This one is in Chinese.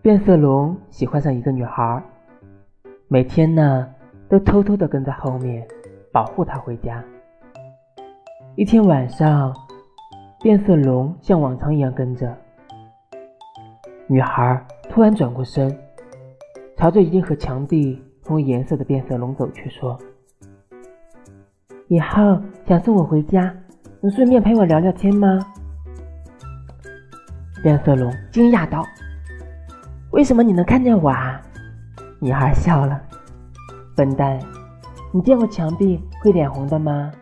变色龙喜欢上一个女孩，每天呢都偷偷的跟在后面保护她回家。一天晚上，变色龙像往常一样跟着女孩，突然转过身，朝着已经和墙壁同颜色的变色龙走去，说：“以后想送我回家，能顺便陪我聊聊天吗？”变色龙惊讶道。为什么你能看见我啊？女孩笑了。笨蛋，你见过墙壁会脸红的吗？